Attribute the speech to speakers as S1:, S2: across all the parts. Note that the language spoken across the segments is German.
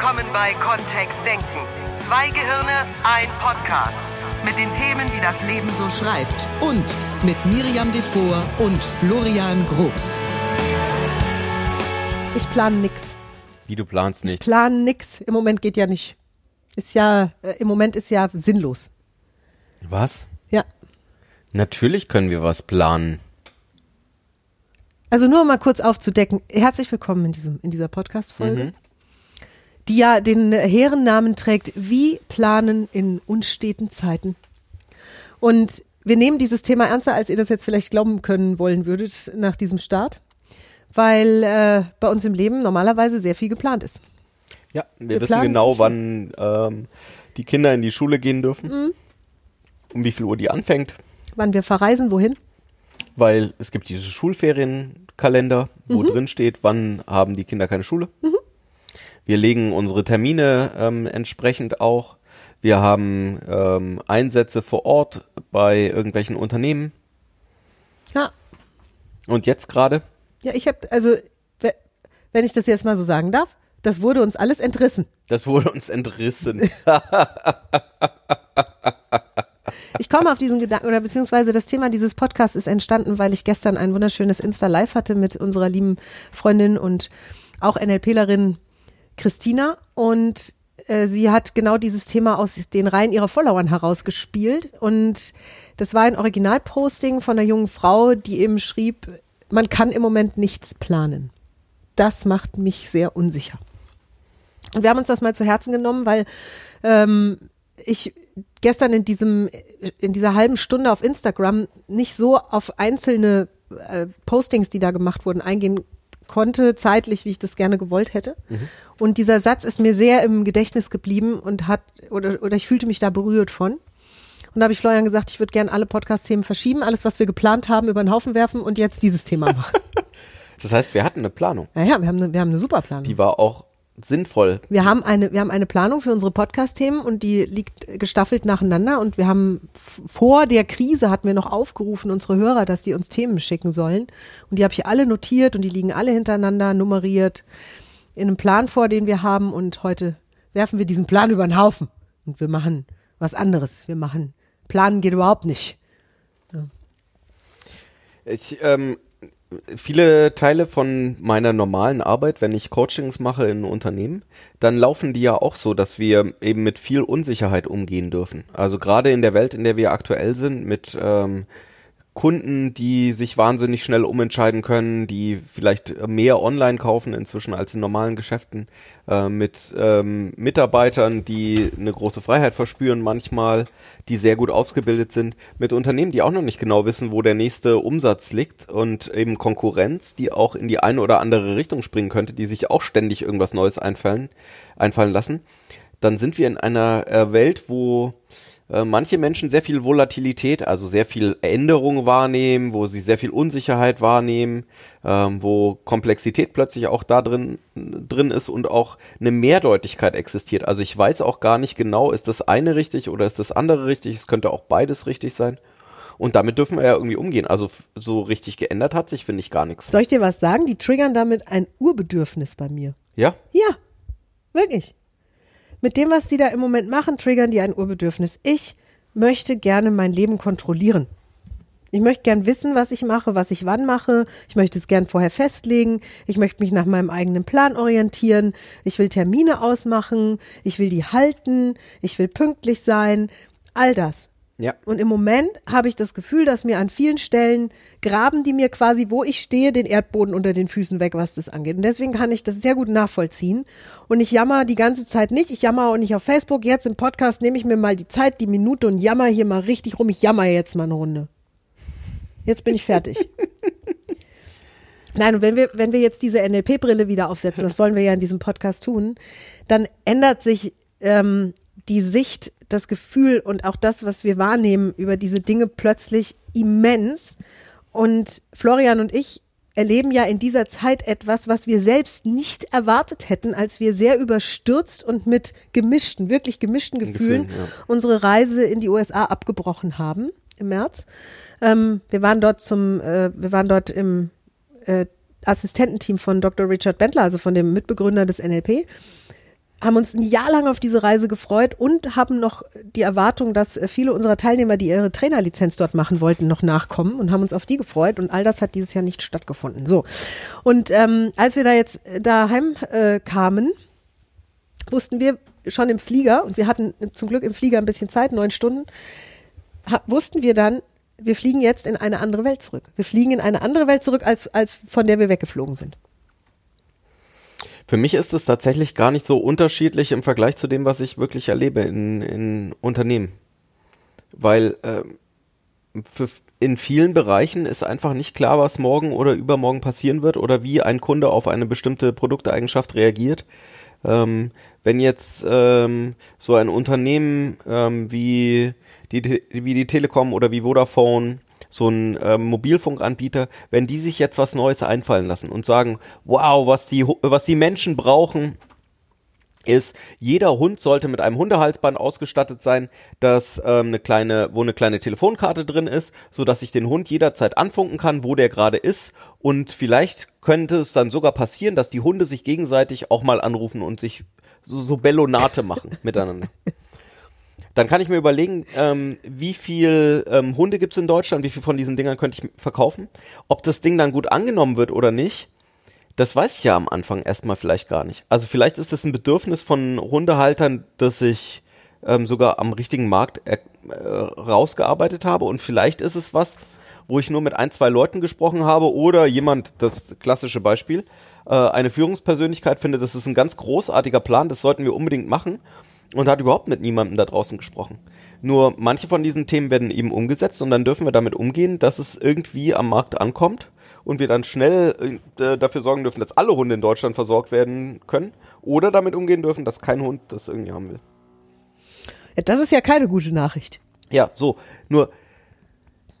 S1: willkommen bei Kontext Denken. Zwei Gehirne, ein Podcast.
S2: Mit den Themen, die das Leben so schreibt. Und mit Miriam Devor und Florian Groß.
S3: Ich plane nix.
S4: Wie du planst
S3: Ich
S4: nicht.
S3: plane nix. Im Moment geht ja nicht. Ist ja, äh, im Moment ist ja sinnlos.
S4: Was?
S3: Ja.
S4: Natürlich können wir was planen.
S3: Also nur um mal kurz aufzudecken. Herzlich willkommen in diesem, in dieser Podcast-Folge.
S4: Mhm.
S3: Die ja den Herrennamen trägt, wie planen in unsteten Zeiten. Und wir nehmen dieses Thema ernster, als ihr das jetzt vielleicht glauben können wollen würdet nach diesem Start. Weil äh, bei uns im Leben normalerweise sehr viel geplant ist.
S4: Ja, wir,
S3: Wir
S4: wissen genau, wann ähm, die Kinder in die Schule gehen dürfen.
S3: Mhm.
S4: Um wie viel Uhr die anfängt.
S3: Wann wir verreisen, wohin?
S4: Weil es gibt diese Schulferienkalender, wo
S3: Mhm.
S4: drin steht, wann haben die Kinder keine Schule. Wir legen unsere Termine ähm, entsprechend auch. Wir haben ähm, Einsätze vor Ort bei irgendwelchen Unternehmen.
S3: Ja,
S4: Und jetzt gerade,
S3: Ja, ich habe, also, we- wenn ich das jetzt mal so sagen darf, das wurde uns alles entrissen.
S4: das wurde uns entrissen.
S3: Ich komme auf diesen Gedanken, oder beziehungsweise das Thema dieses Podcasts ist entstanden, weil ich gestern ein wunderschönes Insta-Live hatte mit unserer lieben Freundin und auch NLPlerin Christina. Und äh, sie hat genau dieses Thema aus den Reihen ihrer Followern herausgespielt. Und das war ein Originalposting von einer jungen Frau, die eben schrieb, man kann im Moment nichts planen. Das macht mich sehr unsicher. Und wir haben uns das mal zu Herzen genommen, weil ähm, ich gestern in diesem in dieser halben Stunde auf Instagram nicht so auf einzelne äh, Postings, die da gemacht wurden, eingehen konnte, zeitlich, wie ich das gerne gewollt hätte. Und dieser Satz ist mir sehr im Gedächtnis geblieben und hat oder oder ich fühlte mich da berührt von. Und da habe ich Florian gesagt, ich würde gerne alle Podcast-Themen verschieben, alles, was wir geplant haben, über den Haufen werfen und jetzt dieses Thema machen.
S4: Das heißt, wir hatten eine Planung.
S3: naja, wir haben eine, wir haben eine super Planung.
S4: Die war auch sinnvoll.
S3: Wir haben eine, wir haben eine Planung für unsere Podcast-Themen und die liegt gestaffelt nacheinander und wir haben vor der Krise hatten wir noch aufgerufen, unsere Hörer, dass die uns Themen schicken sollen. Und die habe ich alle notiert und die liegen alle hintereinander, nummeriert, in einem Plan vor, den wir haben und heute werfen wir diesen Plan über den Haufen und wir machen was anderes. Wir machen, planen geht überhaupt nicht.
S4: Ich, ähm, viele Teile von meiner normalen Arbeit, wenn ich Coachings mache in Unternehmen, dann laufen die ja auch so, dass wir eben mit viel Unsicherheit umgehen dürfen. Also gerade in der Welt, in der wir aktuell sind, mit ähm, Kunden, die sich wahnsinnig schnell umentscheiden können, die vielleicht mehr online kaufen inzwischen als in normalen Geschäften, äh, mit ähm, Mitarbeitern, die eine große Freiheit verspüren manchmal, die sehr gut ausgebildet sind, mit Unternehmen, die auch noch nicht genau wissen, wo der nächste Umsatz liegt und eben Konkurrenz, die auch in die eine oder andere Richtung springen könnte, die sich auch ständig irgendwas Neues einfallen, einfallen lassen, dann sind wir in einer äh, Welt, wo äh, manche Menschen sehr viel Volatilität, also sehr viel Änderung wahrnehmen, wo sie sehr viel Unsicherheit wahrnehmen, ähm, wo Komplexität plötzlich auch da drin, drin ist und auch eine Mehrdeutigkeit existiert. Also ich weiß auch gar nicht genau, ist das eine richtig oder ist das andere richtig? Es könnte auch beides richtig sein. Und damit dürfen wir ja irgendwie umgehen. Also so richtig geändert hat sich, finde ich, gar nichts.
S3: Soll ich dir was sagen? Die triggern damit ein Urbedürfnis bei mir.
S4: Ja?
S3: Ja, wirklich. Mit dem, was die da im Moment machen, triggern die ein Urbedürfnis. Ich möchte gerne mein Leben kontrollieren. Ich möchte gern wissen, was ich mache, was ich wann mache. Ich möchte es gern vorher festlegen. Ich möchte mich nach meinem eigenen Plan orientieren. Ich will Termine ausmachen. Ich will die halten. Ich will pünktlich sein. All das.
S4: Ja.
S3: Und im Moment habe ich das Gefühl, dass mir an vielen Stellen graben die mir quasi, wo ich stehe, den Erdboden unter den Füßen weg, was das angeht. Und deswegen kann ich das sehr gut nachvollziehen. Und ich jammer die ganze Zeit nicht. Ich jammer auch nicht auf Facebook. Jetzt im Podcast nehme ich mir mal die Zeit, die Minute und jammer hier mal richtig rum. Ich jammer jetzt mal eine Runde. Jetzt bin ich fertig. Nein, und wenn wir, wenn wir jetzt diese NLP-Brille wieder aufsetzen, das wollen wir ja in diesem Podcast tun, dann ändert sich ähm, die Sicht, das Gefühl und auch das, was wir wahrnehmen über diese Dinge plötzlich immens. Und Florian und ich erleben ja in dieser Zeit etwas, was wir selbst nicht erwartet hätten, als wir sehr überstürzt und mit gemischten, wirklich gemischten Gefühlen,
S4: Gefühlen, ja.
S3: unsere Reise in die USA abgebrochen haben im März. Ähm, wir waren dort zum, äh, wir waren dort im äh, Assistententeam von Dr. Richard Bentler, also von dem Mitbegründer des NLP. Haben uns ein Jahr lang auf diese Reise gefreut und haben noch die Erwartung, dass äh, viele unserer Teilnehmer, die ihre Trainerlizenz dort machen wollten, noch nachkommen und haben uns auf die gefreut und all das hat dieses Jahr nicht stattgefunden. So. Und ähm, als wir da jetzt äh, daheim äh, kamen, wussten wir schon im Flieger, und wir hatten zum Glück im Flieger ein bisschen Zeit, neun Stunden, wussten wir dann, wir fliegen jetzt in eine andere Welt zurück. Wir fliegen in eine andere Welt zurück, als, als von der wir weggeflogen sind.
S4: Für mich ist es tatsächlich gar nicht so unterschiedlich im Vergleich zu dem, was ich wirklich erlebe in, in Unternehmen. Weil ähm, für, in vielen Bereichen ist einfach nicht klar, was morgen oder übermorgen passieren wird oder wie ein Kunde auf eine bestimmte Produkteigenschaft reagiert. Ähm, wenn jetzt ähm, so ein Unternehmen ähm, wie, die, wie die Telekom oder wie Vodafone, so ein ähm, Mobilfunkanbieter, wenn die sich jetzt was Neues einfallen lassen und sagen, wow, was die, was die Menschen brauchen, ist, jeder Hund sollte mit einem Hundehalsband ausgestattet sein, das ähm, eine kleine, wo eine kleine Telefonkarte drin ist, so dass ich den Hund jederzeit anfunken kann, wo der gerade ist. Und vielleicht könnte es dann sogar passieren, dass die Hunde sich gegenseitig auch mal anrufen und sich so, so Bellonate machen miteinander. Dann kann ich mir überlegen, ähm, wie viel ähm, Hunde gibt es in Deutschland, wie viel von diesen Dingern könnte ich verkaufen. Ob das Ding dann gut angenommen wird oder nicht, das weiß ich ja am Anfang erstmal vielleicht gar nicht. Also vielleicht ist es ein Bedürfnis von Hundehaltern, das ich ähm, sogar am richtigen Markt äh, rausgearbeitet habe und vielleicht ist es was, wo ich nur mit ein, zwei Leuten gesprochen habe oder jemand, das klassische Beispiel, äh, eine Führungspersönlichkeit findet, das ist ein ganz großartiger Plan, das sollten wir unbedingt machen und hat überhaupt mit niemandem da draußen gesprochen. Nur manche von diesen Themen werden eben umgesetzt und dann dürfen wir damit umgehen, dass es irgendwie am Markt ankommt und wir dann schnell äh, dafür sorgen dürfen, dass alle Hunde in Deutschland versorgt werden können oder damit umgehen dürfen, dass kein Hund das irgendwie haben will.
S3: Ja, das ist ja keine gute Nachricht.
S4: Ja, so. Nur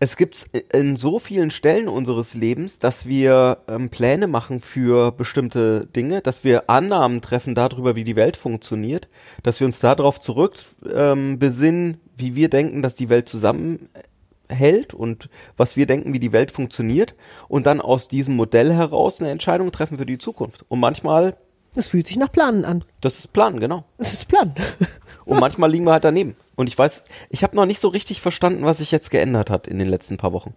S4: es gibt in so vielen Stellen unseres Lebens, dass wir ähm, Pläne machen für bestimmte Dinge, dass wir Annahmen treffen darüber, wie die Welt funktioniert, dass wir uns darauf zurück ähm, besinnen, wie wir denken, dass die Welt zusammenhält und was wir denken, wie die Welt funktioniert und dann aus diesem Modell heraus eine Entscheidung treffen für die Zukunft. Und manchmal,
S3: Das fühlt sich nach Planen an.
S4: das ist Plan, genau.
S3: Das ist Plan.
S4: Und manchmal liegen wir halt daneben. Und ich weiß, ich habe noch nicht so richtig verstanden, was sich jetzt geändert hat in den letzten paar Wochen.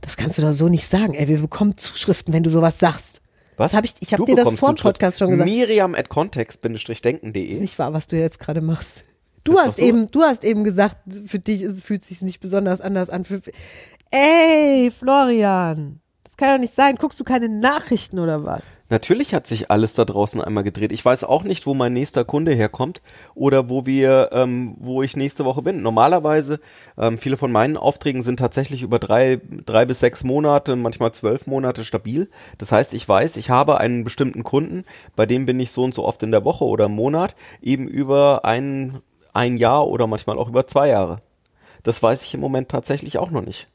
S3: Das kannst du doch so nicht sagen. Ey, wir bekommen Zuschriften, wenn du sowas sagst.
S4: Was?
S3: Das hab ich- ich hab
S4: Du
S3: dir das vor dem. Podcast schon gesagt.
S4: Miriam at context-denken.de.
S3: Nicht wahr, was du jetzt gerade machst. Du
S4: Das ist
S3: hast
S4: so.
S3: eben, du hast eben gesagt, für dich ist, fühlt sich nicht besonders anders an. Für, ey, Florian, das kann ja nicht sein. Guckst du keine Nachrichten oder was?
S4: Natürlich hat sich alles da draußen einmal gedreht. Ich weiß auch nicht, wo mein nächster Kunde herkommt oder wo wir, ähm, wo ich nächste Woche bin. Normalerweise, ähm, viele von meinen Aufträgen sind tatsächlich über drei, drei bis sechs Monate, manchmal zwölf Monate stabil. Das heißt, ich weiß, ich habe einen bestimmten Kunden, bei dem bin ich so und so oft in der Woche oder im Monat, eben über ein, ein Jahr oder manchmal auch über zwei Jahre. Das weiß ich im Moment tatsächlich auch noch nicht.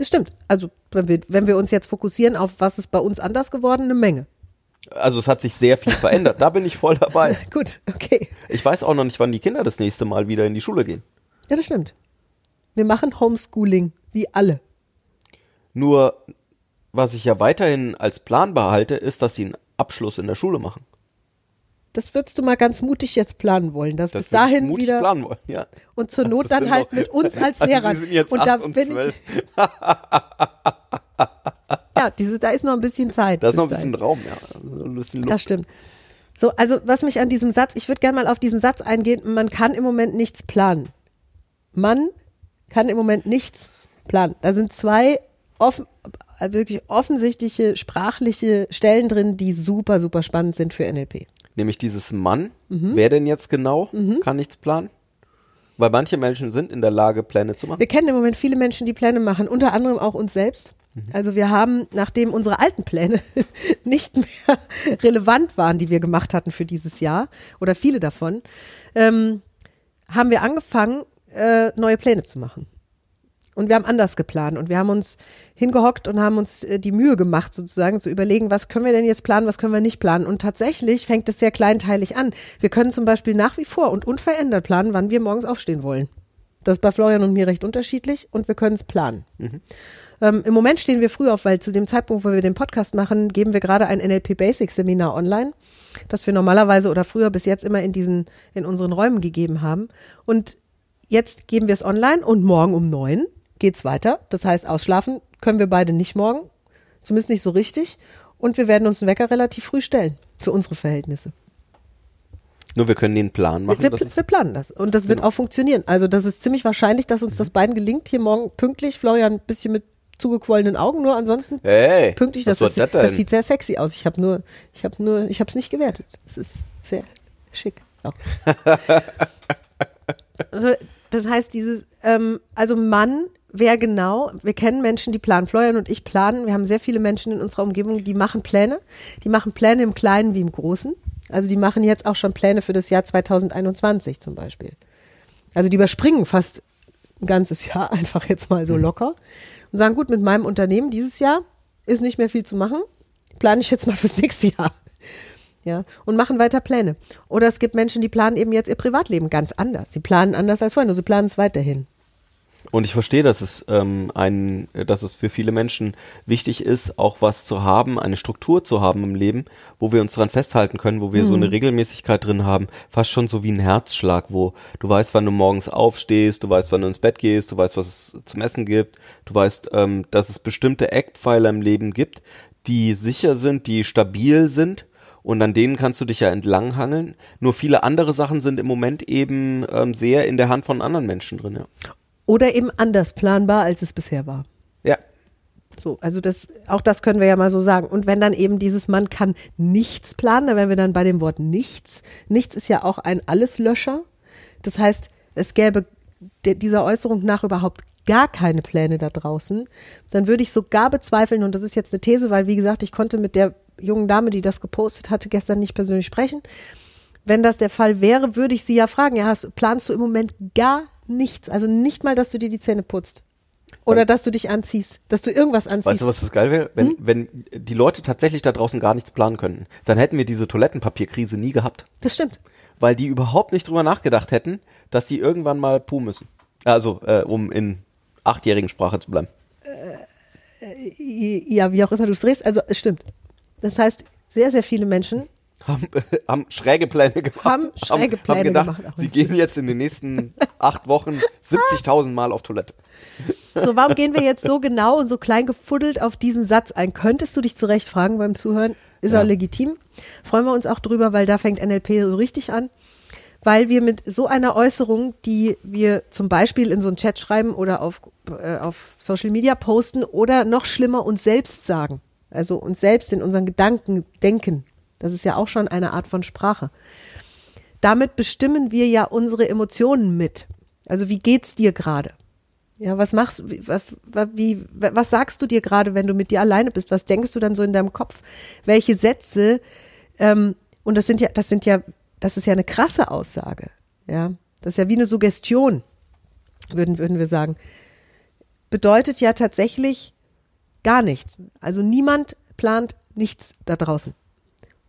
S3: Das stimmt. Also, wenn wir, wenn wir uns jetzt fokussieren auf was ist bei uns anders geworden, eine Menge.
S4: Also es hat sich sehr viel verändert. Da bin ich voll dabei.
S3: Gut, okay.
S4: Ich weiß auch noch nicht, wann die Kinder das nächste Mal wieder in die Schule gehen.
S3: Ja, das stimmt. Wir machen Homeschooling, wie alle.
S4: Nur, was ich ja weiterhin als Plan behalte, ist, dass sie einen Abschluss in der Schule machen.
S3: Das würdest du mal ganz mutig jetzt planen wollen, dass
S4: Das
S3: bis dahin
S4: mutig
S3: wieder
S4: planen wollen, ja.
S3: und zur Not dann halt
S4: noch-
S3: mit uns als
S4: also
S3: Lehrern.
S4: Sind jetzt
S3: und da
S4: und
S3: bin ja, diese, da ist noch ein bisschen Zeit.
S4: Da ist noch ein bisschen
S3: dahin.
S4: Raum, ja. Ein bisschen Luft.
S3: Das stimmt. So, also was mich an diesem Satz, ich würde gerne mal auf diesen Satz eingehen, man kann im Moment nichts planen. Man kann im Moment nichts planen. Da sind zwei offen, wirklich offensichtliche sprachliche Stellen drin, die super, super spannend sind für NLP.
S4: Nämlich dieses Mann.
S3: Mhm.
S4: Wer denn jetzt genau kann nichts planen? Weil manche Menschen sind in der Lage, Pläne zu machen.
S3: Wir kennen im Moment viele Menschen, die Pläne machen, unter anderem auch uns selbst. Also wir haben, nachdem unsere alten Pläne nicht mehr relevant waren, die wir gemacht hatten für dieses Jahr, oder viele davon, ähm, haben wir angefangen, äh, neue Pläne zu machen. Und wir haben anders geplant und wir haben uns hingehockt und haben uns äh, die Mühe gemacht, sozusagen zu überlegen, was können wir denn jetzt planen, was können wir nicht planen. Und tatsächlich fängt es sehr kleinteilig an. Wir können zum Beispiel nach wie vor und unverändert planen, wann wir morgens aufstehen wollen. Das ist bei Florian und mir recht unterschiedlich und wir können es planen. Ähm, Im Moment stehen wir früh auf, weil zu dem Zeitpunkt, wo wir den Podcast machen, geben wir gerade ein NLP Basics Seminar online. das wir normalerweise oder früher bis jetzt immer in diesen, in unseren Räumen gegeben haben. Und jetzt geben wir es online und morgen um neun geht's weiter. Das heißt, ausschlafen können wir beide nicht morgen. Zumindest nicht so richtig. Und wir werden uns einen Wecker relativ früh stellen. Für unsere Verhältnisse.
S4: Nur wir können den Plan machen.
S3: Wir, wir, wir planen das. Und das wird
S4: Genau.
S3: auch funktionieren. Also das ist ziemlich wahrscheinlich, dass uns das beiden gelingt. Hier morgen pünktlich. Florian ein bisschen mit zugequollenen Augen, nur ansonsten
S4: hey,
S3: pünktlich.
S4: was
S3: Das, ist,
S4: das
S3: das sieht sehr sexy aus. Ich habe nur, ich habe nur, ich habe es nicht gewertet. Es ist sehr schick. Also, das heißt, dieses, ähm, also Mann, wer genau, wir kennen Menschen, die planen. Florian und ich planen. Wir haben sehr viele Menschen in unserer Umgebung, die machen Pläne. Die machen Pläne im Kleinen wie im Großen. Also die machen jetzt auch schon Pläne für das Jahr 2021 zum Beispiel. Also die überspringen fast ein ganzes Jahr einfach jetzt mal so locker und sagen, gut, mit meinem Unternehmen dieses Jahr ist nicht mehr viel zu machen, plane ich jetzt mal fürs nächste Jahr. Ja, und machen weiter Pläne. Oder es gibt Menschen, die planen eben jetzt ihr Privatleben ganz anders. Sie planen anders als vorher, nur sie planen es weiterhin.
S4: Und ich verstehe, dass es ähm, ein, dass es für viele Menschen wichtig ist, auch was zu haben, eine Struktur zu haben im Leben, wo wir uns dran festhalten können, wo wir so eine Regelmäßigkeit drin haben, fast schon so wie ein Herzschlag, wo du weißt, wann du morgens aufstehst, du weißt, wann du ins Bett gehst, du weißt, was es zum Essen gibt, du weißt, ähm, dass es bestimmte Eckpfeiler im Leben gibt, die sicher sind, die stabil sind und an denen kannst du dich ja entlanghangeln. Nur viele andere Sachen sind im Moment eben ähm, sehr in der Hand von anderen Menschen drin, ja.
S3: Oder eben anders planbar, als es bisher war.
S4: Ja,
S3: So, also das, auch das können wir ja mal so sagen. Und wenn dann eben dieses Mann kann nichts planen, dann wären wir dann bei dem Wort nichts. Nichts ist ja auch ein Alleslöscher. Das heißt, es gäbe dieser Äußerung nach überhaupt gar keine Pläne da draußen. Dann würde ich sogar bezweifeln, und das ist jetzt eine These, weil wie gesagt, ich konnte mit der jungen Dame, die das gepostet hatte, gestern nicht persönlich sprechen. Wenn das der Fall wäre, würde ich sie ja fragen, ja, hast, planst du im Moment gar nichts? Also nicht mal, dass du dir die Zähne putzt. Oder dass du dich anziehst, dass du irgendwas anziehst.
S4: Weißt du, was das geil wäre? Wenn, wenn die Leute tatsächlich da draußen gar nichts planen könnten, dann hätten wir diese Toilettenpapierkrise nie gehabt.
S3: Das stimmt.
S4: Weil die überhaupt nicht drüber nachgedacht hätten, dass sie irgendwann mal puh müssen. Also, äh, um in achtjährigen Sprache zu bleiben.
S3: Ja, wie auch immer du es drehst. Also es stimmt. Das heißt, sehr, sehr viele Menschen
S4: Haben, haben schräge Pläne gemacht.
S3: Haben schräge Pläne
S4: haben gedacht,
S3: gemacht,
S4: sie gehen jetzt in den nächsten acht Wochen 70.000 Mal auf Toilette.
S3: So, warum gehen wir jetzt so genau und so klein gefuddelt auf diesen Satz ein? Könntest du dich zurecht fragen beim Zuhören? Ist
S4: Ja.
S3: auch legitim. Freuen wir uns auch drüber, weil da fängt NLP so richtig an. Weil wir mit so einer Äußerung, die wir zum Beispiel in so einen Chat schreiben oder auf, äh, auf Social Media posten oder noch schlimmer uns selbst sagen, also uns selbst in unseren Gedanken denken, das ist ja auch schon eine Art von Sprache. Damit bestimmen wir ja unsere Emotionen mit. Also wie geht's dir gerade? Ja, was machst was, wie, was sagst du dir gerade, wenn du mit dir alleine bist? Was denkst du dann so in deinem Kopf? Welche Sätze? Ähm, und das sind ja, das sind ja, das ist ja eine krasse Aussage. Ja, das ist ja wie eine Suggestion, würden, würden wir sagen. Bedeutet ja tatsächlich gar nichts. Also niemand plant nichts da draußen.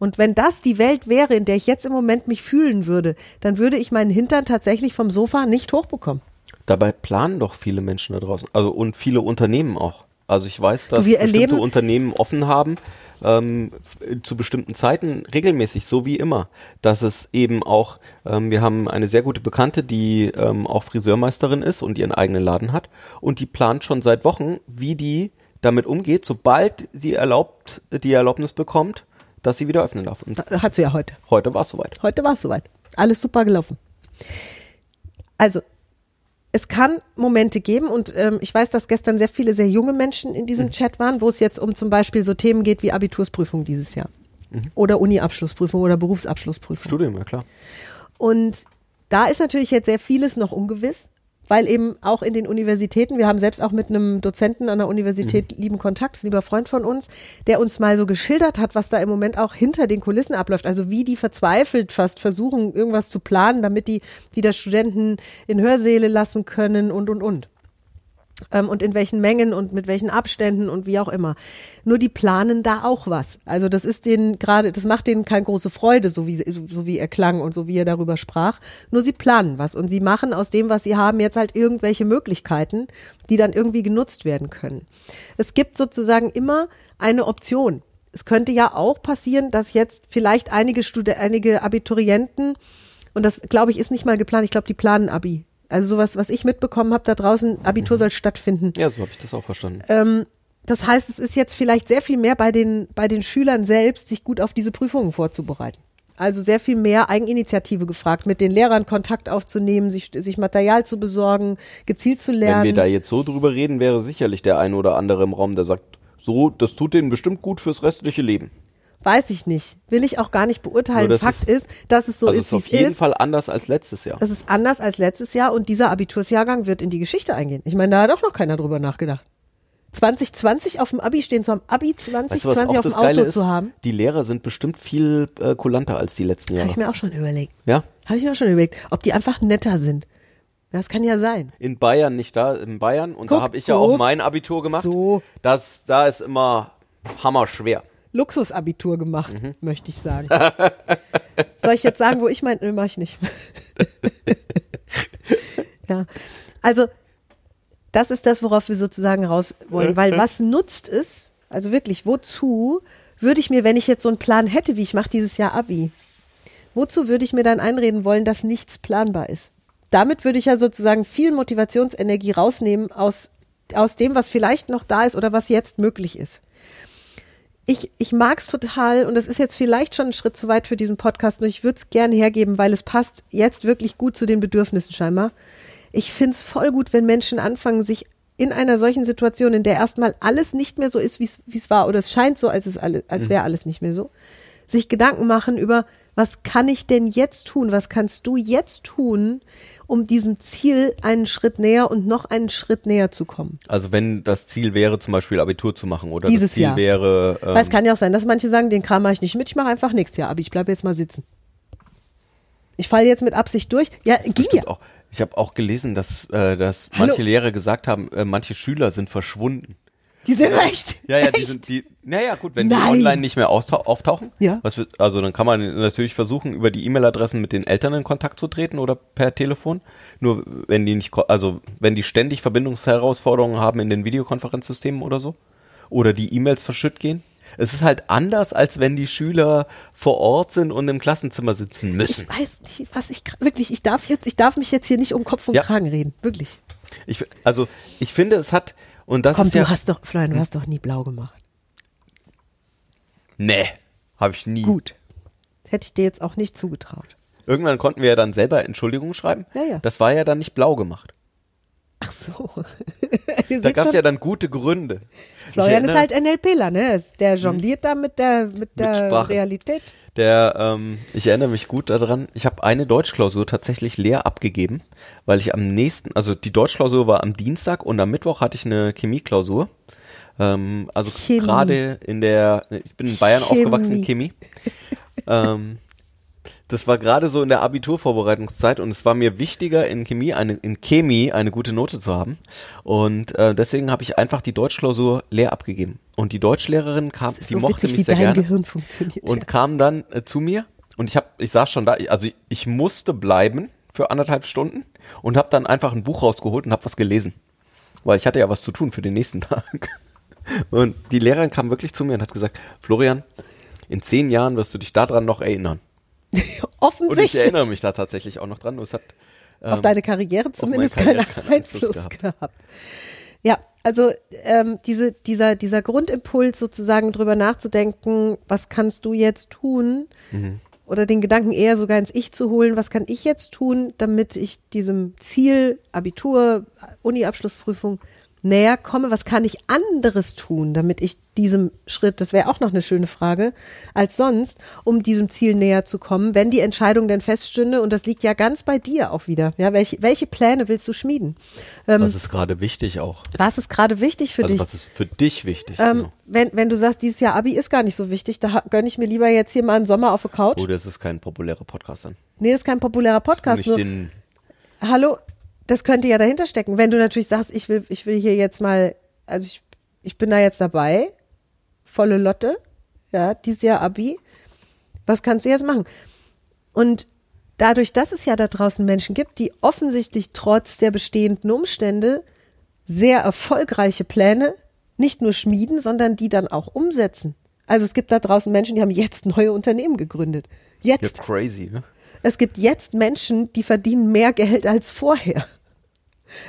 S3: Und wenn das die Welt wäre, in der ich jetzt im Moment mich fühlen würde, dann würde ich meinen Hintern tatsächlich vom Sofa nicht hochbekommen.
S4: Dabei planen doch viele Menschen da draußen. Also und viele Unternehmen auch. Also ich weiß, dass
S3: wir
S4: bestimmte
S3: erleben-
S4: Unternehmen offen haben, ähm, zu bestimmten Zeiten regelmäßig, so wie immer. Dass es eben auch, ähm, wir haben eine sehr gute Bekannte, die ähm, auch Friseurmeisterin ist und ihren eigenen Laden hat. Und die plant schon seit Wochen, wie die damit umgeht, sobald die erlaubt, die Erlaubnis bekommt, dass sie wieder öffnen darf. Und
S3: Hat sie ja heute.
S4: heute war es soweit.
S3: Heute war es soweit. Alles super gelaufen. Also, es kann Momente geben und ähm, ich weiß, dass gestern sehr viele sehr junge Menschen in diesem Chat waren, wo es jetzt um zum Beispiel so Themen geht wie Abitursprüfung dieses Jahr oder Uni-Abschlussprüfung oder Berufsabschlussprüfung.
S4: Studium, ja klar.
S3: Und da ist natürlich jetzt sehr vieles noch ungewiss, weil eben auch in den Universitäten, wir haben selbst auch mit einem Dozenten an der Universität lieben Kontakt, ist ein lieber Freund von uns, der uns mal so geschildert hat, was da im Moment auch hinter den Kulissen abläuft. Also wie die verzweifelt fast versuchen, irgendwas zu planen, damit die wieder Studenten in Hörsäle lassen können und, und, und. Ähm, und in welchen Mengen und mit welchen Abständen und wie auch immer. Nur die planen da auch was. Also das ist denen gerade, das macht denen keine große Freude, so wie, so wie er klang und so wie er darüber sprach. Nur sie planen was und sie machen aus dem, was sie haben, jetzt halt irgendwelche Möglichkeiten, die dann irgendwie genutzt werden können. Es gibt sozusagen immer eine Option. es könnte ja auch passieren, dass jetzt vielleicht einige Stud einige Abiturienten, und das glaube ich ist nicht mal geplant, ich glaube, die planen Abi. Also sowas, was ich mitbekommen habe da draußen, Abitur soll stattfinden.
S4: Ja, so habe ich das auch verstanden.
S3: Ähm, das heißt, es ist jetzt vielleicht sehr viel mehr bei den, bei den Schülern selbst, sich gut auf diese Prüfungen vorzubereiten. Also sehr viel mehr Eigeninitiative gefragt, mit den Lehrern Kontakt aufzunehmen, sich, sich Material zu besorgen, gezielt zu lernen.
S4: Wenn wir da jetzt so drüber reden, wäre sicherlich der eine oder andere im Raum, der sagt, so, das tut denen bestimmt gut fürs restliche Leben.
S3: Weiß ich nicht. Will ich auch gar nicht beurteilen. Fakt
S4: ist-
S3: ist, dass es so
S4: also
S3: ist,
S4: ist
S3: wie
S4: auf
S3: es
S4: jeden
S3: ist.
S4: Fall anders als letztes Jahr.
S3: Das ist anders als letztes Jahr und dieser Abitursjahrgang wird in die Geschichte eingehen. Ich meine, da hat auch noch keiner drüber nachgedacht. 2020 auf dem Abi stehen zu haben, Abi
S4: Weißt du,
S3: 2020 auf dem Auto
S4: ist?
S3: zu haben,
S4: Die Lehrer sind bestimmt viel äh, kulanter als die letzten
S3: habe
S4: Jahre.
S3: ich mir auch schon überlegt.
S4: Ja?
S3: Habe ich mir auch schon überlegt, ob die einfach netter sind. Das kann ja sein.
S4: In Bayern nicht da, in Bayern. Und
S3: Guck,
S4: da habe ich ja auch
S3: guck.
S4: mein Abitur gemacht.
S3: So.
S4: Das, da ist immer hammerschwer.
S3: Luxusabitur gemacht,
S4: Mhm.
S3: möchte ich sagen. Soll ich jetzt sagen, wo ich mein, nee, mach ich nicht. ja, also das ist das, worauf wir sozusagen raus wollen, weil was nutzt es, also wirklich, wozu würde ich mir, wenn ich jetzt so einen Plan hätte, wie ich mache dieses Jahr Abi, wozu würde ich mir dann einreden wollen, dass nichts planbar ist? Damit würde ich ja sozusagen viel Motivationsenergie rausnehmen aus, aus dem, was vielleicht noch da ist oder was jetzt möglich ist ich, ich mag es total und das ist jetzt vielleicht schon ein Schritt zu weit für diesen Podcast, nur ich würde es gerne hergeben, weil es passt jetzt wirklich gut zu den Bedürfnissen scheinbar. Ich finde es voll gut, wenn Menschen anfangen, sich in einer solchen Situation, in der erstmal alles nicht mehr so ist, wie es war, oder es scheint so, als, es alle, als wäre alles nicht mehr so, sich Gedanken machen über, was kann ich denn jetzt tun, was kannst du jetzt tun, um diesem Ziel einen Schritt näher und noch einen Schritt näher zu kommen.
S4: Also wenn das Ziel wäre, zum Beispiel Abitur zu machen oder
S3: Dieses
S4: das Ziel
S3: Jahr.
S4: wäre, ähm,
S3: Weil es kann ja auch sein, dass manche sagen, den Kram mache ich nicht mit, ich mache einfach nächstes Jahr, aber ich bleibe jetzt mal sitzen. Ich falle jetzt mit Absicht durch. Ja, ging ja.
S4: Auch. Ich habe auch gelesen, dass, äh, dass
S3: Hallo?
S4: manche Lehrer gesagt haben, äh, manche Schüler sind verschwunden.
S3: Die sind echt.
S4: Ja, ja, die
S3: echt?
S4: sind die. Naja, gut, wenn
S3: Nein.
S4: die online nicht mehr auftauchen.
S3: Ja.
S4: Was also dann kann man natürlich versuchen, über die E-Mail-Adressen mit den Eltern in Kontakt zu treten oder per Telefon. Nur wenn die nicht, also wenn die ständig Verbindungsherausforderungen haben in den Videokonferenzsystemen oder so. Oder die E-Mails verschütt gehen. Es ist halt anders, als wenn die Schüler vor Ort sind und im Klassenzimmer sitzen müssen.
S3: Ich weiß nicht, was ich wirklich, ich darf jetzt, ich darf mich jetzt hier nicht um Kopf und
S4: Ja.
S3: Kragen reden. Wirklich.
S4: Ich, also ich finde, es hat und das
S3: Komm,
S4: ist
S3: du
S4: ja
S3: hast doch, Florian, du hast doch nie blau gemacht.
S4: Nee, habe ich nie.
S3: Gut. Hätte ich dir jetzt auch nicht zugetraut.
S4: Irgendwann konnten wir ja dann selber Entschuldigung schreiben.
S3: Ja, ja.
S4: Das war ja dann nicht blau gemacht.
S3: Ach so.
S4: Da gab es ja dann gute Gründe.
S3: Florian ist halt NLPler, ne? Der jongliert da mit der, mit der
S4: Sprache.
S3: Realität.
S4: Der, ähm, ich erinnere mich gut daran, ich habe eine Deutschklausur tatsächlich leer abgegeben, weil ich am nächsten, also die Deutschklausur war am Dienstag und am Mittwoch hatte ich eine Chemieklausur. Ähm, also gerade in der, ich bin in Bayern
S3: Chemie.
S4: aufgewachsen in Chemie. ähm, das war gerade so in der Abiturvorbereitungszeit und es war mir wichtiger in Chemie eine in Chemie eine gute Note zu haben. Und äh, deswegen habe ich einfach die Deutschklausur leer abgegeben. Und die Deutschlehrerin kam, die
S3: so
S4: mochte
S3: witzig,
S4: mich
S3: wie
S4: sehr gerne
S3: Gehirn funktioniert.
S4: und kam dann äh, zu mir. Und ich habe ich saß schon da. Also ich, ich musste bleiben für anderthalb Stunden und habe dann einfach ein Buch rausgeholt und habe was gelesen. Weil ich hatte ja was zu tun für den nächsten Tag und die Lehrerin kam wirklich zu mir und hat gesagt Florian in zehn Jahren wirst du dich daran noch erinnern und ich
S3: Offensichtlich.
S4: erinnere mich da tatsächlich auch noch dran es hat
S3: auf
S4: ähm,
S3: deine Karriere zumindest
S4: Karriere
S3: keinen
S4: Einfluss
S3: Einfluss gehabt. Ja, also ähm, diese, dieser, dieser Grundimpuls sozusagen drüber nachzudenken, was kannst du jetzt tun?
S4: Mhm.
S3: Oder den Gedanken eher sogar ins Ich zu holen, was kann ich jetzt tun, damit ich diesem Ziel, Abitur, Uni-Abschlussprüfung näher komme? Was kann ich anderes tun, damit ich diesem Schritt, das wäre auch noch eine schöne Frage, als sonst, um diesem Ziel näher zu kommen, wenn die Entscheidung denn feststünde, und das liegt ja ganz bei dir auch wieder. Ja, welche, welche Pläne willst du schmieden? Ähm,
S4: was ist gerade wichtig auch
S3: was ist gerade wichtig für
S4: also
S3: dich?
S4: was ist für dich wichtig
S3: Ähm,
S4: genau.
S3: wenn, wenn du sagst, dieses Jahr Abi ist gar nicht so wichtig, da gönne ich mir lieber jetzt hier mal einen Sommer auf der Couch.
S4: oh das ist kein populärer Podcast dann
S3: Nee, das ist kein populärer Podcast.
S4: nicht
S3: Nur,
S4: den
S3: hallo, das könnte ja dahinter stecken. Wenn du natürlich sagst, ich will, ich will hier jetzt mal, also ich, ich bin da jetzt dabei, volle Lotte, ja, dieses Jahr Abi, was kannst du jetzt machen? Und dadurch, dass es ja da draußen Menschen gibt, die offensichtlich trotz der bestehenden Umstände sehr erfolgreiche Pläne nicht nur schmieden, sondern die dann auch umsetzen. Also es gibt da draußen Menschen, die haben jetzt neue Unternehmen gegründet.
S4: Ja,
S3: Jetzt.
S4: crazy, ne?
S3: Es gibt jetzt Menschen, die verdienen mehr Geld als vorher.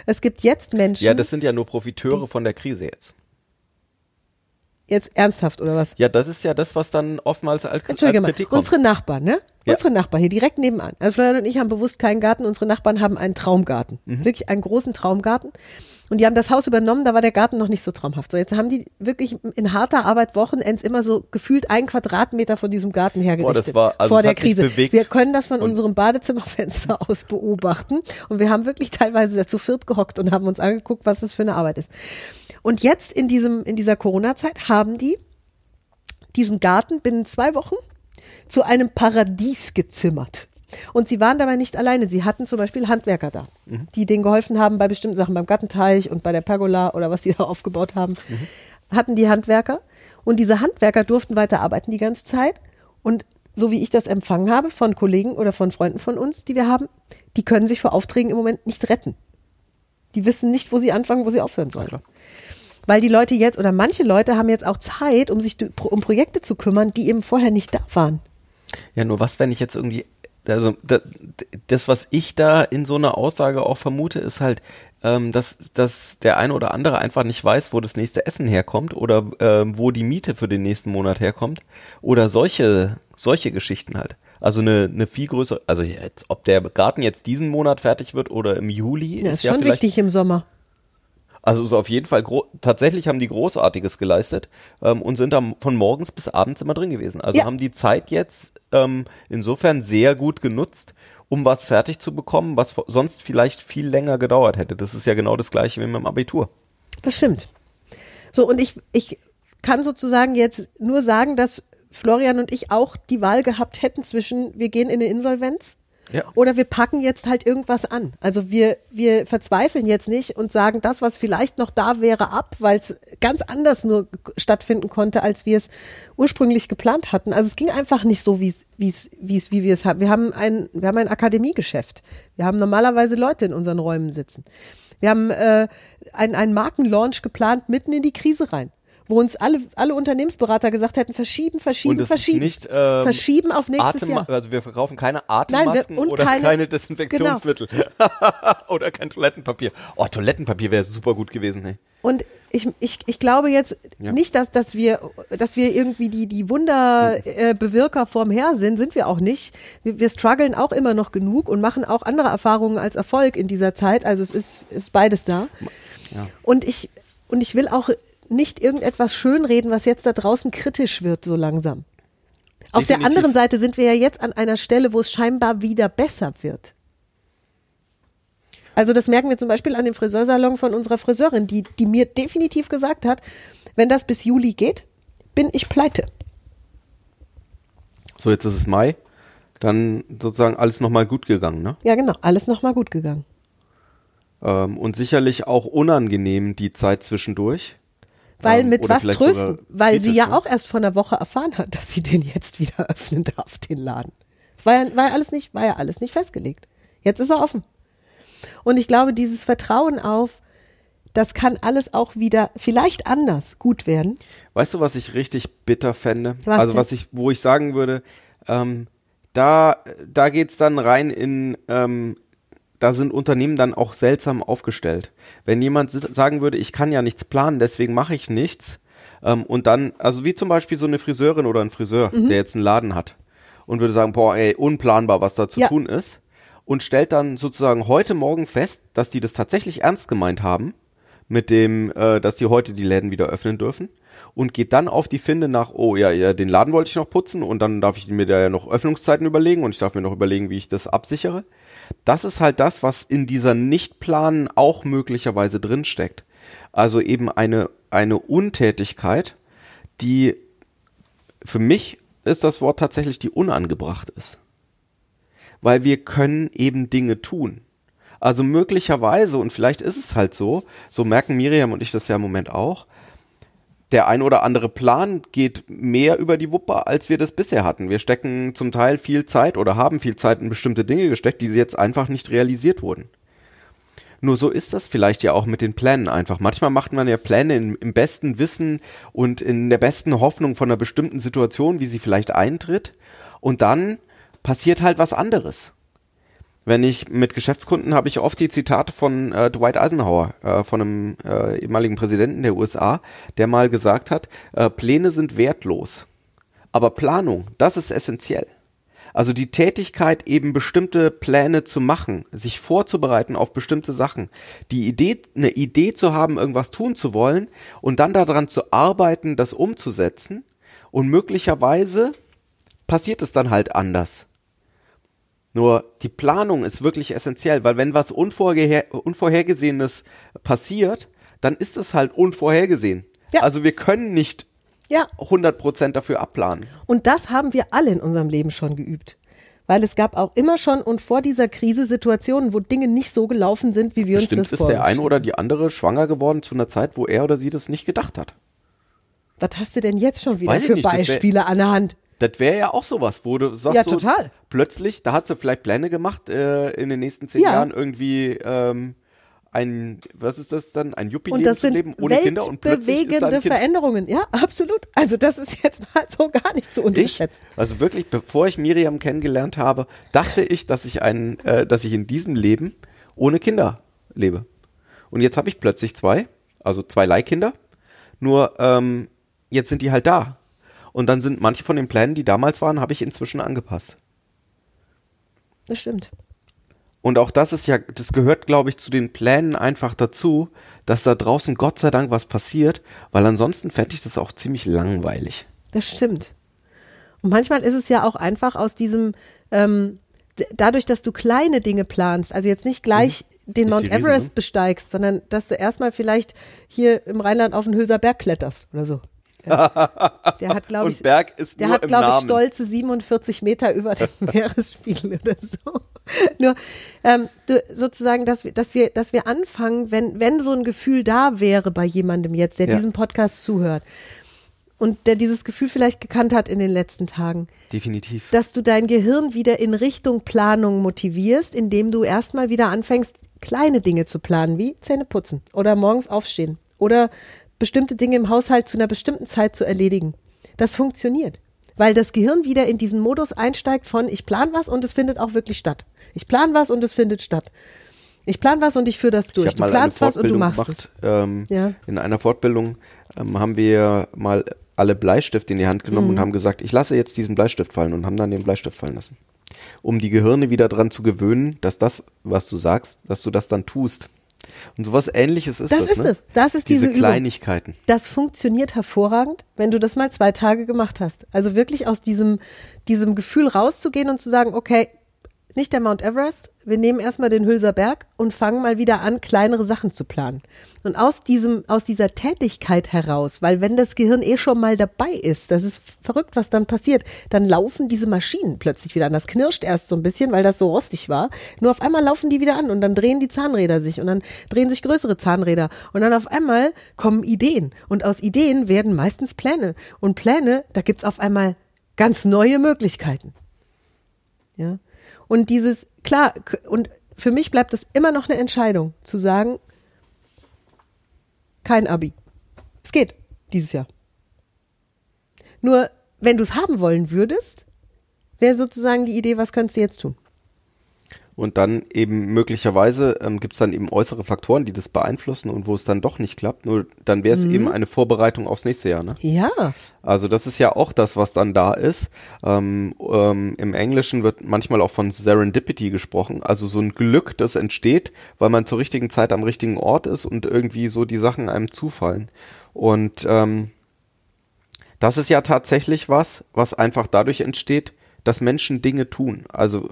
S3: Es gibt jetzt Menschen,
S4: Ja, das sind ja nur Profiteure von der Krise jetzt.
S3: jetzt ernsthaft oder was?
S4: Ja, das ist ja das, was dann oftmals als, als Kritik kommt.
S3: unsere Nachbarn, ne?
S4: Ja.
S3: Unsere Nachbarn hier direkt nebenan. Also Florian und ich haben bewusst keinen Garten, unsere Nachbarn haben einen Traumgarten.
S4: Mhm.
S3: Wirklich einen großen Traumgarten. Und die haben das Haus übernommen, da war der Garten noch nicht so traumhaft. So, jetzt haben die wirklich in harter Arbeit Wochenends immer so gefühlt einen Quadratmeter von diesem Garten hergerichtet.
S4: das war- also
S3: vor
S4: es
S3: der Krise. Wir können das von unserem Badezimmerfenster aus beobachten. Und wir haben wirklich teilweise zu viert gehockt und haben uns angeguckt, was das für eine Arbeit ist. Und jetzt in diesem, in dieser Corona-Zeit haben die diesen Garten binnen zwei Wochen zu einem Paradies gezimmert. Und sie waren dabei nicht alleine. Sie hatten zum Beispiel Handwerker da, die denen geholfen haben bei bestimmten Sachen, beim Gartenteich und bei der Pergola oder was sie da aufgebaut haben. Hatten die Handwerker. Und diese Handwerker durften weiter arbeiten die ganze Zeit. Und so wie ich das empfangen habe von Kollegen oder von Freunden von uns, die wir haben, die können sich vor Aufträgen im Moment nicht retten. Die wissen nicht, wo sie anfangen, wo sie aufhören sollen.
S4: klar.
S3: Weil die Leute jetzt oder manche Leute haben jetzt auch Zeit, um sich um Projekte zu kümmern, die eben vorher nicht da waren.
S4: Ja, nur was, wenn ich jetzt irgendwie, also da, das, was ich da in so einer Aussage auch vermute, ist halt, ähm, dass, dass der eine oder andere einfach nicht weiß, wo das nächste Essen herkommt oder ähm, wo die Miete für den nächsten Monat herkommt oder solche, solche Geschichten halt. Also eine, eine viel größere, also jetzt, ob der Garten jetzt diesen Monat fertig wird oder im Juli,
S3: Ja,
S4: ist
S3: ist
S4: ja
S3: schon
S4: vielleicht
S3: wichtig im Sommer.
S4: Also es ist auf jeden Fall tatsächlich haben die Großartiges geleistet ähm, und sind da von morgens bis abends immer drin gewesen. Also
S3: Ja.
S4: haben die Zeit jetzt ähm, insofern sehr gut genutzt, um was fertig zu bekommen, was sonst vielleicht viel länger gedauert hätte. Das ist ja genau das gleiche wie mit dem Abitur.
S3: Das stimmt. So, und ich, ich kann sozusagen jetzt nur sagen, dass Florian und ich auch die Wahl gehabt hätten zwischen, wir gehen in eine Insolvenz
S4: Ja.
S3: oder wir packen jetzt halt irgendwas an. Also wir, wir verzweifeln jetzt nicht und sagen, das, was vielleicht noch da wäre, ab, weil es ganz anders nur stattfinden konnte, als wir es ursprünglich geplant hatten. Also es ging einfach nicht so, wie es, wie es, wie wir es haben. Wir haben ein, wir haben ein Akademiegeschäft. Wir haben normalerweise Leute in unseren Räumen sitzen. Wir haben äh, einen Markenlaunch geplant mitten in die Krise rein, wo uns alle, alle Unternehmensberater gesagt hätten, verschieben, verschieben,
S4: Und
S3: verschieben.
S4: nicht ähm,
S3: verschieben auf nächstes
S4: Atem
S3: Jahr.
S4: also wir verkaufen keine
S3: wir-
S4: Atemmasken
S3: und
S4: oder
S3: keine- Genau.
S4: keine, Desinfektionsmittel oder kein Toilettenpapier. Oh, Toilettenpapier wäre super gut gewesen. Ey.
S3: Und ich, ich, ich glaube jetzt
S4: Ja.
S3: nicht, dass, dass, wir, dass wir irgendwie die, die Wunderbewirker äh, Bewirker vorm Her sind, sind wir auch nicht. Wir, wir strugglen auch immer noch genug und machen auch andere Erfahrungen als Erfolg in dieser Zeit. Also es ist, ist beides da.
S4: Ja.
S3: Und ich, und ich will auch nicht irgendetwas schönreden, was jetzt da draußen kritisch wird, so langsam. Auf der anderen Seite sind wir ja jetzt an einer Stelle, wo es scheinbar wieder besser wird. Also das merken wir zum Beispiel an dem Friseursalon von unserer Friseurin, die, die mir definitiv gesagt hat, wenn das bis Juli geht, bin ich pleite.
S4: So, jetzt ist es Mai. Dann sozusagen alles nochmal gut gegangen, ne?
S3: Ja, genau, alles nochmal gut gegangen.
S4: Ähm, und sicherlich auch unangenehm die Zeit zwischendurch.
S3: Weil
S4: Ähm,
S3: mit
S4: oder
S3: was trösten? Weil sie ja
S4: ne?
S3: auch erst vor einer Woche erfahren hat, dass sie den jetzt wieder öffnen darf, den Laden. Es war ja, war ja alles nicht, war ja alles nicht festgelegt. Jetzt ist er offen. Und ich glaube, dieses Vertrauen auf, das kann alles auch wieder vielleicht anders gut werden.
S4: Weißt du, was ich richtig bitter fände?
S3: Was
S4: also
S3: denn?
S4: was ich, wo ich sagen würde, ähm, da, da geht's dann rein in, ähm, da sind Unternehmen dann auch seltsam aufgestellt. Wenn jemand sagen würde, ich kann ja nichts planen, deswegen mache ich nichts, ähm, und dann, also wie zum Beispiel so eine Friseurin oder ein Friseur,
S3: Mhm.
S4: der jetzt einen Laden hat und würde sagen, boah, ey, unplanbar, was da zu
S3: Ja.
S4: tun ist, und stellt dann sozusagen heute Morgen fest, dass die das tatsächlich ernst gemeint haben, mit dem, äh, dass die heute die Läden wieder öffnen dürfen und geht dann auf die Finde nach, oh ja, ja, den Laden wollte ich noch putzen und dann darf ich mir da ja noch Öffnungszeiten überlegen und ich darf mir noch überlegen, wie ich das absichere. Das ist halt das, was in dieser Nichtplanen auch möglicherweise drinsteckt. Also eben eine, eine Untätigkeit, die für mich ist das Wort tatsächlich, die unangebracht ist. Weil wir können eben Dinge tun. Also möglicherweise, und vielleicht ist es halt so, so merken Miriam und ich das ja im Moment auch, der ein oder andere Plan geht mehr über die Wupper, als wir das bisher hatten. Wir stecken zum Teil viel Zeit oder haben viel Zeit in bestimmte Dinge gesteckt, die jetzt einfach nicht realisiert wurden. Nur so ist das vielleicht ja auch mit den Plänen einfach. Manchmal macht man ja Pläne in, im besten Wissen und in der besten Hoffnung von einer bestimmten Situation, wie sie vielleicht eintritt. Und dann passiert halt was anderes. Wenn ich mit Geschäftskunden habe ich oft die Zitate von äh, Dwight Eisenhower, äh, von einem äh, ehemaligen Präsidenten der USA, der mal gesagt hat, äh, Pläne sind wertlos, aber Planung, das ist essentiell. Also die Tätigkeit, eben bestimmte Pläne zu machen, sich vorzubereiten auf bestimmte Sachen, die Idee, eine Idee zu haben, irgendwas tun zu wollen und dann daran zu arbeiten, das umzusetzen und möglicherweise passiert es dann halt anders. Nur die Planung ist wirklich essentiell, weil wenn was Unvorher Unvorhergesehenes passiert, dann ist es halt unvorhergesehen.
S3: Ja.
S4: Also wir können nicht
S3: Ja.
S4: 100% dafür abplanen.
S3: Und das haben wir alle in unserem Leben schon geübt. Weil es gab auch immer schon und vor dieser Krise Situationen, wo Dinge nicht so gelaufen sind, wie wir uns
S4: Bestimmt
S3: das
S4: ist der
S3: vorstellen.
S4: eine oder die andere schwanger geworden zu einer Zeit, wo er oder sie das nicht gedacht hat.
S3: Was hast du denn jetzt schon wieder
S4: Weiß
S3: für
S4: nicht,
S3: Beispiele an der Hand?
S4: Das wäre ja auch sowas, wo du sagst,
S3: Ja,
S4: so,
S3: total.
S4: plötzlich, da hast du vielleicht Pläne gemacht, äh, in den nächsten zehn
S3: Ja.
S4: Jahren irgendwie ähm, ein, was ist das dann, ein
S3: Und
S4: Yuppie-Leben
S3: das
S4: zu leben ohne Kinder und plötzlich ist Kind.
S3: Veränderungen. Ja, absolut. Also das ist jetzt mal so gar nicht zu
S4: Ich,
S3: unterschätzen.
S4: also wirklich, bevor ich Miriam kennengelernt habe, dachte ich, dass ich ein, äh, dass ich in diesem Leben ohne Kinder lebe. Und jetzt habe ich plötzlich zwei, also zwei Leihkinder. Nur ähm, jetzt sind die halt da. Und dann sind manche von den Plänen, die damals waren, habe ich inzwischen angepasst.
S3: Das stimmt.
S4: Und auch das ist ja, das gehört, glaube ich, zu den Plänen einfach dazu, dass da draußen Gott sei Dank was passiert, weil ansonsten fände ich das auch ziemlich langweilig.
S3: Das stimmt. Und manchmal ist es ja auch einfach aus diesem, ähm, dadurch, dass du kleine Dinge planst, also jetzt nicht gleich den
S4: Nicht
S3: Mount
S4: Riesen,
S3: Everest
S4: ne?
S3: besteigst, sondern dass du erstmal vielleicht hier im Rheinland auf den Hülser Berg kletterst oder so. Der hat, glaube ich,
S4: Und Berg ist
S3: der hat, glaube ich, stolze 47 Meter über dem Meeresspiegel oder so. Nur ähm, du, sozusagen, dass wir, dass wir, dass wir anfangen, wenn, wenn so ein Gefühl da wäre bei jemandem jetzt, der
S4: Ja.
S3: diesem Podcast zuhört und der dieses Gefühl vielleicht gekannt hat in den letzten Tagen,
S4: Definitiv.
S3: dass du dein Gehirn wieder in Richtung Planung motivierst, indem du erstmal wieder anfängst, kleine Dinge zu planen, wie Zähne putzen oder morgens aufstehen oder bestimmte Dinge im Haushalt zu einer bestimmten Zeit zu erledigen. Das funktioniert, weil das Gehirn wieder in diesen Modus einsteigt von ich plan was und es findet auch wirklich statt. Ich plan was und es findet statt. Ich plan was und ich führe das durch.
S4: Ich
S3: Du planst was und du machst
S4: gemacht.
S3: es.
S4: Ähm,
S3: Ja.
S4: In einer Fortbildung ähm, haben wir mal alle Bleistift in die Hand genommen
S3: Mhm.
S4: und haben gesagt, ich lasse jetzt diesen Bleistift fallen und haben dann den Bleistift fallen lassen. Um die Gehirne wieder dran zu gewöhnen, dass das, was du sagst, dass du das dann tust. Und sowas ähnliches ist
S3: Das
S4: das.
S3: ist
S4: ne?
S3: es. Das ist
S4: diese
S3: diese Übung.
S4: Kleinigkeiten.
S3: Das funktioniert hervorragend, wenn du das mal zwei Tage gemacht hast. Also wirklich aus diesem, diesem Gefühl rauszugehen und zu sagen, okay, nicht der Mount Everest, wir nehmen erstmal den Hülser Berg und fangen mal wieder an, kleinere Sachen zu planen. Und aus diesem, aus dieser Tätigkeit heraus, weil wenn das Gehirn eh schon mal dabei ist, das ist verrückt, was dann passiert, dann laufen diese Maschinen plötzlich wieder an. Das knirscht erst so ein bisschen, weil das so rostig war. Nur auf einmal laufen die wieder an und dann drehen die Zahnräder sich und dann drehen sich größere Zahnräder und dann auf einmal kommen Ideen. Und aus Ideen werden meistens Pläne. Und Pläne, da gibt's auf einmal ganz neue Möglichkeiten. Ja. Und dieses, klar, und für mich bleibt es immer noch eine Entscheidung, zu sagen, kein Abi. Es geht dieses Jahr. Nur, wenn du es haben wollen würdest, wäre sozusagen die Idee, was könntest du jetzt tun?
S4: Und dann eben möglicherweise ähm, gibt es dann eben äußere Faktoren, die das beeinflussen und wo es dann doch nicht klappt. Nur dann wäre es
S3: Mhm.
S4: eben eine Vorbereitung aufs nächste Jahr. Ne?
S3: Ja,
S4: Also das ist ja auch das, was dann da ist. Ähm, ähm, Im Englischen wird manchmal auch von Serendipity gesprochen, also so ein Glück, das entsteht, weil man zur richtigen Zeit am richtigen Ort ist und irgendwie so die Sachen einem zufallen. Und ähm, das ist ja tatsächlich was, was einfach dadurch entsteht, dass Menschen Dinge tun. Also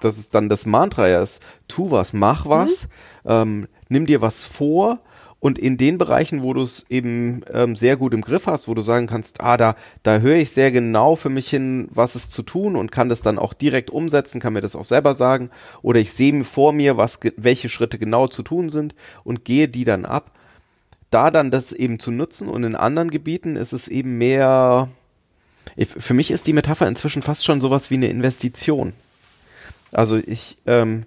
S4: dass es dann das Mantra ist, tu was, mach was, ähm, nimm dir was vor und in den Bereichen, wo du es eben ähm, sehr gut im Griff hast, wo du sagen kannst, ah, da, da höre ich sehr genau für mich hin, was ist zu tun und kann das dann auch direkt umsetzen, kann mir das auch selber sagen oder ich sehe vor mir, was, welche Schritte genau zu tun sind und gehe die dann ab. Da dann das eben zu nutzen und in anderen Gebieten ist es eben mehr, für mich ist die Metapher inzwischen fast schon sowas wie eine Investition. Also ich, ähm,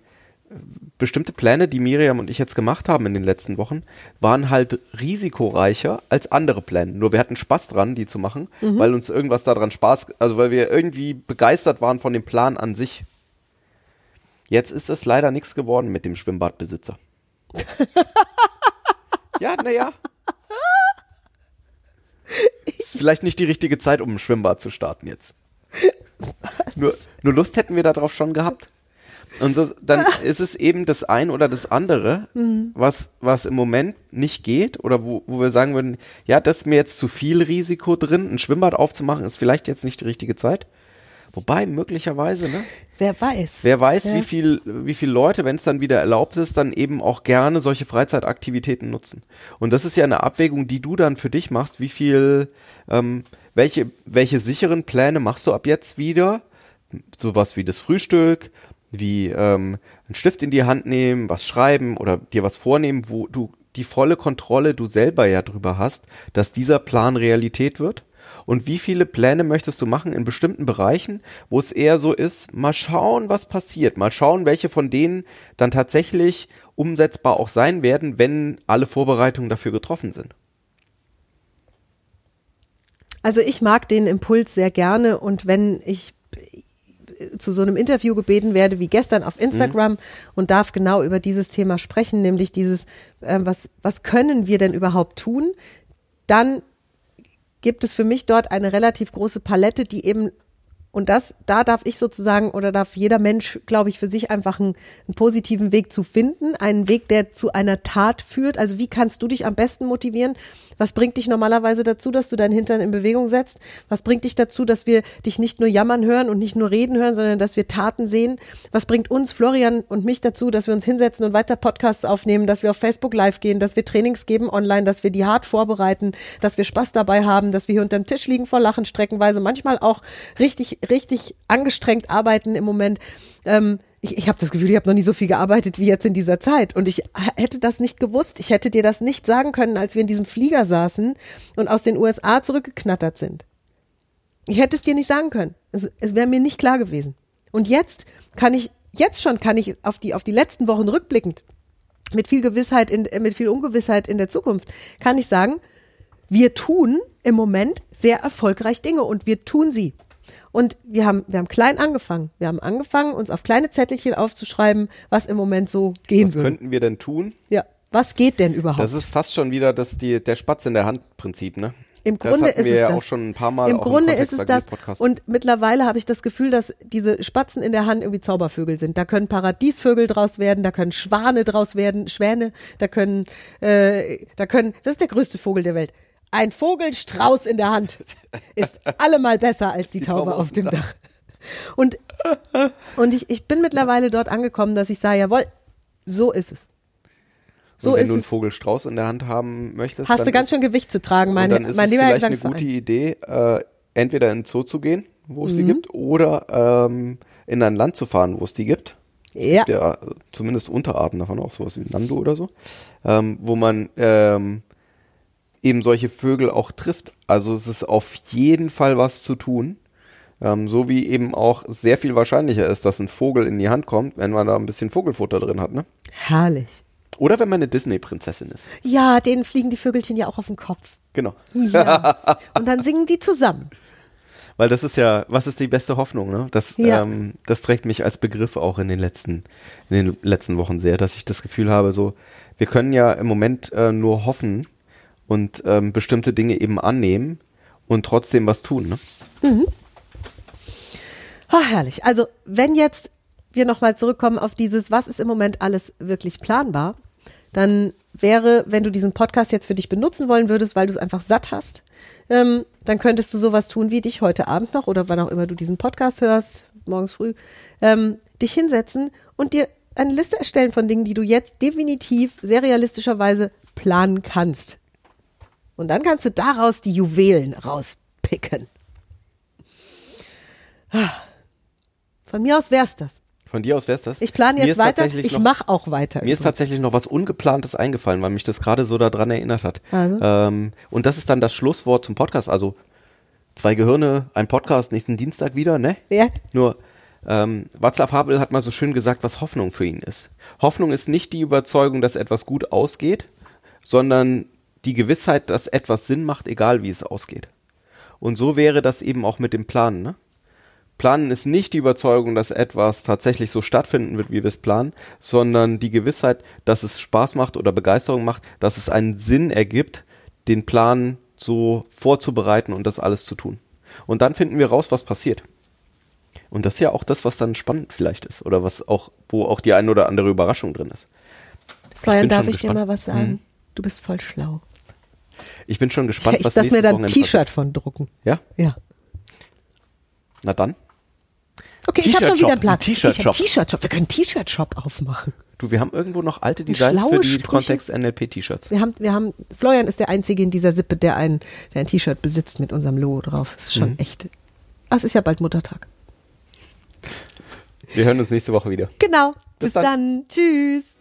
S4: bestimmte Pläne, die Miriam und ich jetzt gemacht haben in den letzten Wochen, waren halt risikoreicher als andere Pläne. Nur wir hatten Spaß dran, die zu machen, weil uns irgendwas daran Spaß, also weil wir irgendwie begeistert waren von dem Plan an sich. Jetzt ist es leider nichts geworden mit dem Schwimmbadbesitzer. ja, naja. Ist vielleicht nicht die richtige Zeit, um ein Schwimmbad zu starten jetzt. Nur, nur Lust hätten wir darauf schon gehabt. Und so, dann ist es eben das ein oder das andere, was, was im Moment nicht geht oder wo, wo wir sagen würden, ja, das ist mir jetzt zu viel Risiko drin, ein Schwimmbad aufzumachen, ist vielleicht jetzt nicht die richtige Zeit. Wobei, möglicherweise, ne?
S3: Wer weiß.
S4: Wer weiß,
S3: Ja.
S4: wie viel, wie viele Leute, wenn es dann wieder erlaubt ist, dann eben auch gerne solche Freizeitaktivitäten nutzen. Und das ist ja eine Abwägung, die du dann für dich machst. Wie viel, ähm, welche, welche sicheren Pläne machst du ab jetzt wieder? Sowas wie das Frühstück, wie ähm, einen Stift in die Hand nehmen, was schreiben oder dir was vornehmen, wo du die volle Kontrolle du selber ja drüber hast, dass dieser Plan Realität wird. Und wie viele Pläne möchtest du machen in bestimmten Bereichen, wo es eher so ist, mal schauen, was passiert, mal schauen, welche von denen dann tatsächlich umsetzbar auch sein werden, wenn alle Vorbereitungen dafür getroffen sind.
S3: Also ich mag den Impuls sehr gerne und wenn ich zu so einem Interview gebeten werde wie gestern auf Instagram und darf genau über dieses Thema sprechen, nämlich dieses, äh, was, was können wir denn überhaupt tun, dann gibt es für mich dort eine relativ große Palette, die eben und das, da darf ich sozusagen oder darf jeder Mensch, glaube ich, für sich einfach einen, einen positiven Weg zu finden, einen Weg, der zu einer Tat führt. Also wie kannst du dich am besten motivieren? Was bringt dich normalerweise dazu, dass du deinen Hintern in Bewegung setzt? Was bringt dich dazu, dass wir dich nicht nur jammern hören und nicht nur reden hören, sondern dass wir Taten sehen? Was bringt uns, Florian und mich dazu, dass wir uns hinsetzen und weiter Podcasts aufnehmen, dass wir auf Facebook live gehen, dass wir Trainings geben online, dass wir die hart vorbereiten, dass wir Spaß dabei haben, dass wir hier unterm Tisch liegen vor Lachen streckenweise, manchmal auch richtig, richtig angestrengt arbeiten im Moment. Ähm, ich, ich habe das Gefühl, ich habe noch nie so viel gearbeitet wie jetzt in dieser Zeit. Und ich hätte das nicht gewusst. Ich hätte dir das nicht sagen können, als wir in diesem Flieger saßen und aus den USA zurückgeknattert sind. Ich hätte es dir nicht sagen können. Es, es wäre mir nicht klar gewesen. Und jetzt kann ich, jetzt schon kann ich auf die, auf die letzten Wochen rückblickend, mit viel Gewissheit, in, mit viel Ungewissheit in der Zukunft, kann ich sagen, wir tun im Moment sehr erfolgreich Dinge und wir tun sie. Und wir haben, wir haben klein angefangen. Wir haben angefangen, uns auf kleine Zettelchen aufzuschreiben, was im Moment so gehen
S4: Was
S3: würde.
S4: könnten wir denn tun?
S3: Ja. Was geht denn überhaupt?
S4: Das ist fast schon wieder das die, der Spatz in der Hand Prinzip, ne?
S3: Im
S4: Das
S3: Grunde
S4: hatten
S3: ist
S4: wir
S3: es
S4: ja
S3: das.
S4: auch schon ein paar Mal
S3: Im Grunde
S4: Kontext
S3: ist es das. Und mittlerweile habe ich das Gefühl, dass diese Spatzen in der Hand irgendwie Zaubervögel sind. Da können Paradiesvögel draus werden, da können Schwane draus werden, Schwäne, da können, äh, da können, das ist der größte Vogel der Welt. Ein Vogelstrauß in der Hand ist allemal besser als die, Taube, auf dem Dach. Und, und ich, ich bin mittlerweile dort angekommen, dass ich sage, jawohl, so ist es. So
S4: und wenn
S3: ist
S4: du einen. Vogel-Strauß in der Hand haben möchtest,
S3: Hast du ganz
S4: ist,
S3: schön Gewicht zu tragen, mein,
S4: dann ist
S3: mein
S4: es
S3: lieber
S4: vielleicht eine gute Idee, äh, entweder in den Zoo zu gehen, wo es die
S3: Mhm.
S4: gibt, oder ähm, in ein Land zu fahren, wo es die gibt.
S3: Ja.
S4: Der, zumindest Unterarten davon, auch sowas wie Nando oder so, ähm, wo man ähm, eben solche Vögel auch trifft. Also es ist auf jeden Fall was zu tun. Ähm, so wie eben auch sehr viel wahrscheinlicher ist, dass ein Vogel in die Hand kommt, wenn man da ein bisschen Vogelfutter drin hat, ne?
S3: Herrlich.
S4: Oder wenn man eine Disney-Prinzessin ist.
S3: Ja, denen fliegen die Vögelchen ja auch auf den Kopf.
S4: Genau.
S3: Ja. Und dann singen die zusammen.
S4: Weil das ist ja, was ist die beste Hoffnung, ne? Das,
S3: Ja.
S4: ähm, das trägt mich als Begriff auch in den letzten, in den letzten Wochen sehr, dass ich das Gefühl habe, so, wir können ja im Moment äh, nur hoffen und ähm, bestimmte Dinge eben annehmen und trotzdem was tun, ne?
S3: Ah, herrlich. Also, wenn jetzt wir nochmal zurückkommen auf dieses, was ist im Moment alles wirklich planbar, dann wäre, wenn du diesen Podcast jetzt für dich benutzen wollen würdest, weil du es einfach satt hast, ähm, dann könntest du sowas tun wie dich heute Abend noch oder wann auch immer du diesen Podcast hörst, morgens früh, ähm, dich hinsetzen und dir eine Liste erstellen von Dingen, die du jetzt definitiv sehr realistischerweise planen kannst. Und dann kannst du daraus die Juwelen rauspicken. Ah. Von mir aus wär's das.
S4: Von dir aus wär's das?
S3: Ich plane jetzt weiter, ich mache auch weiter.
S4: Mir ist tatsächlich noch was Ungeplantes eingefallen, weil mich das gerade so daran erinnert hat.
S3: Also?
S4: Ähm, und das ist dann das Schlusswort zum Podcast. Also zwei Gehirne, ein Podcast nächsten Dienstag wieder, ne?
S3: Ja.
S4: Nur Ähm, Václav Havel hat mal so schön gesagt, was Hoffnung für ihn ist. Hoffnung ist nicht die Überzeugung, dass etwas gut ausgeht, sondern die Gewissheit, dass etwas Sinn macht, egal wie es ausgeht. Und so wäre das eben auch mit dem Planen. Ne? Planen ist nicht die Überzeugung, dass etwas tatsächlich so stattfinden wird, wie wir es planen, sondern die Gewissheit, dass es Spaß macht oder Begeisterung macht, dass es einen Sinn ergibt, den Plan so vorzubereiten und das alles zu tun. Und dann finden wir raus, was passiert. Und das ist ja auch das, was dann spannend vielleicht ist oder was auch, wo auch die eine oder andere Überraschung drin ist.
S3: Florian, darf ich dir
S4: gespannt.
S3: mal was sagen?
S4: Hm.
S3: Du bist voll schlau.
S4: Ich bin schon gespannt,
S3: ich
S4: was
S3: lass mir
S4: nächstes
S3: da ein
S4: Wochenende
S3: T-Shirt von drucken.
S4: passiert. Ja?
S3: Ja.
S4: Na dann.
S3: Okay, ich habe schon wieder einen Plan.
S4: T-Shirt-Shop.
S3: Ich T-Shirt-Shop. Wir können einen T-Shirt-Shop aufmachen.
S4: Du, wir haben irgendwo noch alte Designs für die
S3: Sprüche.
S4: Kontext NLP T-Shirts.
S3: Wir haben, wir haben, Florian ist der Einzige in dieser Sippe, der ein, der ein T-Shirt besitzt mit unserem Logo drauf. Das ist schon
S4: Mhm.
S3: echt. Ah, es ist ja bald Muttertag.
S4: Wir hören uns nächste Woche wieder.
S3: Genau.
S4: Bis
S3: Bis,
S4: dann.
S3: dann. Tschüss.